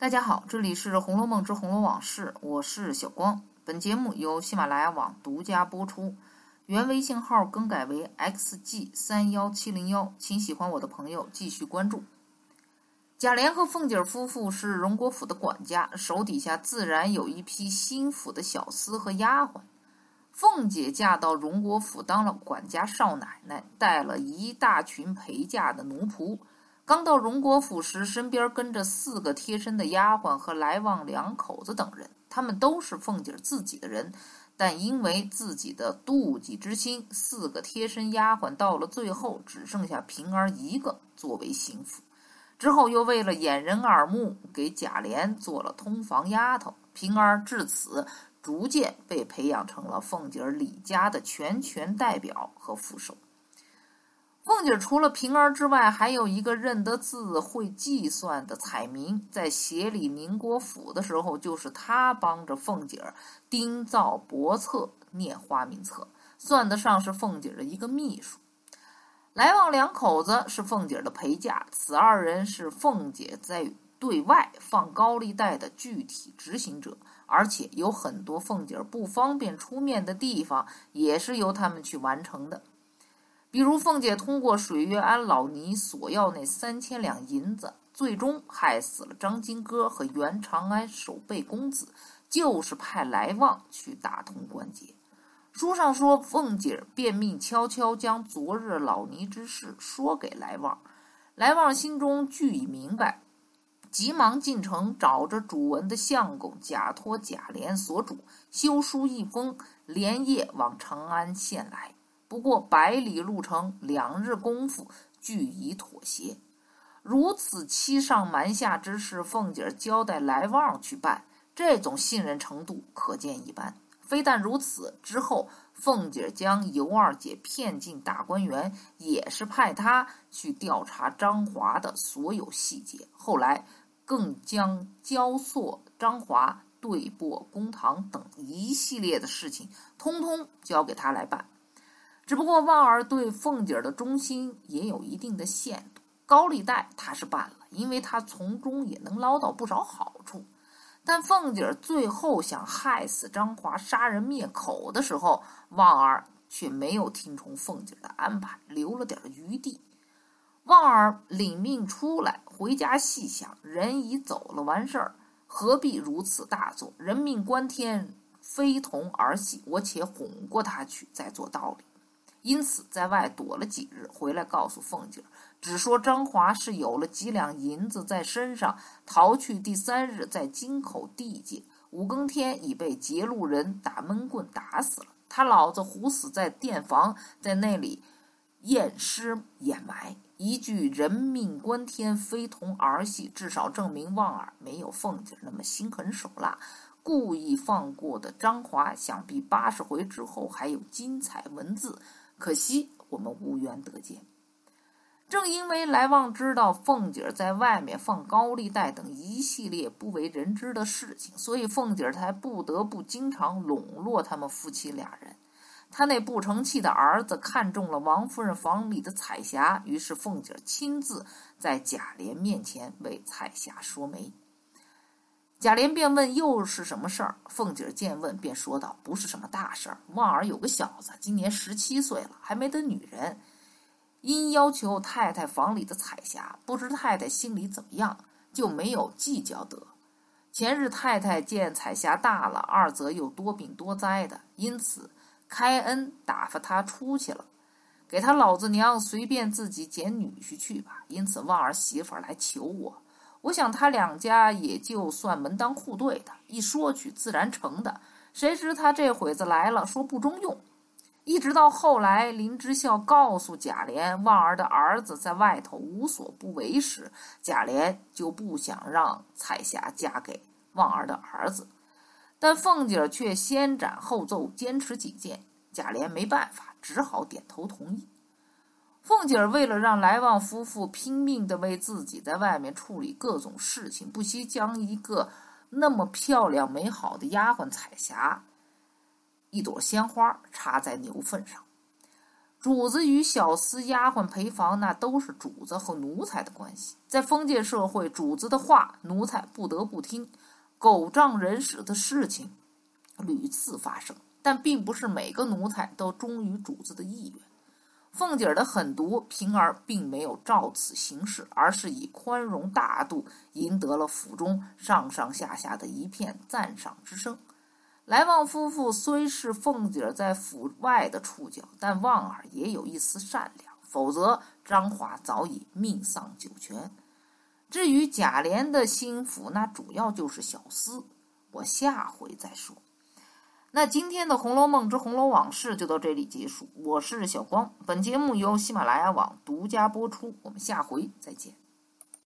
大家好，这里是《红楼梦之红楼往事》，我是小光。本节目由喜马拉雅网独家播出，原微信号更改为 xg 三幺七零幺，请喜欢我的朋友继续关注。贾琏和凤姐夫妇是荣国府的管家，手底下自然有一批心腹的小厮和丫鬟。凤姐嫁到荣国府当了管家少奶奶，带了一大群陪嫁的奴仆。刚到荣国府时，身边跟着四个贴身的丫鬟和来旺两口子等人，他们都是凤姐自己的人，但因为自己的妒忌之心，四个贴身丫鬟到了最后只剩下平儿一个作为心腹。之后又为了掩人耳目，给贾琏做了通房丫头。平儿至此逐渐被培养成了凤姐李家的全权代表和副手。凤姐除了平儿之外，还有一个认得字、会计算的彩明。在协理宁国府的时候，就是她帮着凤姐儿盯造簿册、念花名册，算得上是凤姐儿的一个秘书。来往两口子是凤姐儿的陪嫁，此二人是凤姐在对外放高利贷的具体执行者，而且有很多凤姐儿不方便出面的地方，也是由他们去完成的。比如凤姐通过水月庵老尼索要那三千两银子，最终害死了张金戈和袁长安守备公子，就是派来旺去打通关节。书上说，凤姐便命悄悄将昨日老尼之事说给来旺，来旺心中俱已明白，急忙进城找着主文的相公，假托贾琏所主，修书一封，连夜往长安县来。不过百里路程，两日功夫，俱已妥协。如此欺上瞒下之事，凤姐交代来旺去办，这种信任程度可见一斑。非但如此，之后凤姐将尤二姐骗进大观园，也是派她去调查张华的所有细节。后来更将焦朔、张华对簿公堂等一系列的事情，通通交给他来办。只不过旺儿对凤姐的忠心也有一定的限度，高利贷他是办了，因为他从中也能捞到不少好处。但凤姐最后想害死张华、杀人灭口的时候，旺儿却没有听从凤姐的安排，留了点余地。旺儿领命出来，回家细想，人已走了，完事儿，何必如此大作？人命关天，非同儿戏，我且哄过他去，再做道理。因此，在外躲了几日，回来告诉凤姐，只说张华是有了几两银子在身上，逃去第三日在京口地界，五更天已被劫路人打闷棍打死了。他老子虎死在店房，在那里验尸掩埋。一句“人命关天，非同儿戏”，至少证明旺儿没有凤姐那么心狠手辣。故意放过的张华，想必八十回之后还有精彩文字。可惜我们无缘得见。正因为来旺知道凤姐在外面放高利贷等一系列不为人知的事情，所以凤姐才不得不经常笼络他们夫妻俩人。他那不成器的儿子看中了王夫人房里的彩霞，于是凤姐亲自在贾琏面前为彩霞说媒。贾琏便问：“又是什么事儿？”凤姐见问，便说道：“不是什么大事儿。旺儿有个小子，今年十七岁了，还没得女人，因要求太太房里的彩霞，不知太太心里怎么样，就没有计较得。前日太太见彩霞大了，二则又多病多灾的，因此开恩打发他出去了，给他老子娘随便自己捡女婿去吧。因此旺儿媳妇来求我。”我想他两家也就算门当户对的，一说去自然成的。谁知他这会子来了，说不中用。一直到后来，林之孝告诉贾琏，旺儿的儿子在外头无所不为时，贾琏就不想让彩霞嫁给旺儿的儿子。但凤姐却先斩后奏，坚持己见。贾琏没办法，只好点头同意。凤姐儿为了让来旺夫妇拼命的为自己在外面处理各种事情，不惜将一个那么漂亮美好的丫鬟彩霞一朵鲜花插在牛粪上。主子与小厮、丫鬟、陪房，那都是主子和奴才的关系。在封建社会，主子的话，奴才不得不听，狗仗人势的事情屡次发生。但并不是每个奴才都忠于主子的意愿。凤姐儿的狠毒，平儿并没有照此行事，而是以宽容大度赢得了府中上上下下的一片赞赏之声。来旺夫妇虽是凤姐儿在府外的触角，但旺儿也有一丝善良，否则张华早已命丧九泉。至于贾琏的心腹，那主要就是小厮，我下回再说。那今天的《红楼梦之红楼往事》就到这里结束。我是小光，本节目由喜马拉雅网独家播出。我们下回再见。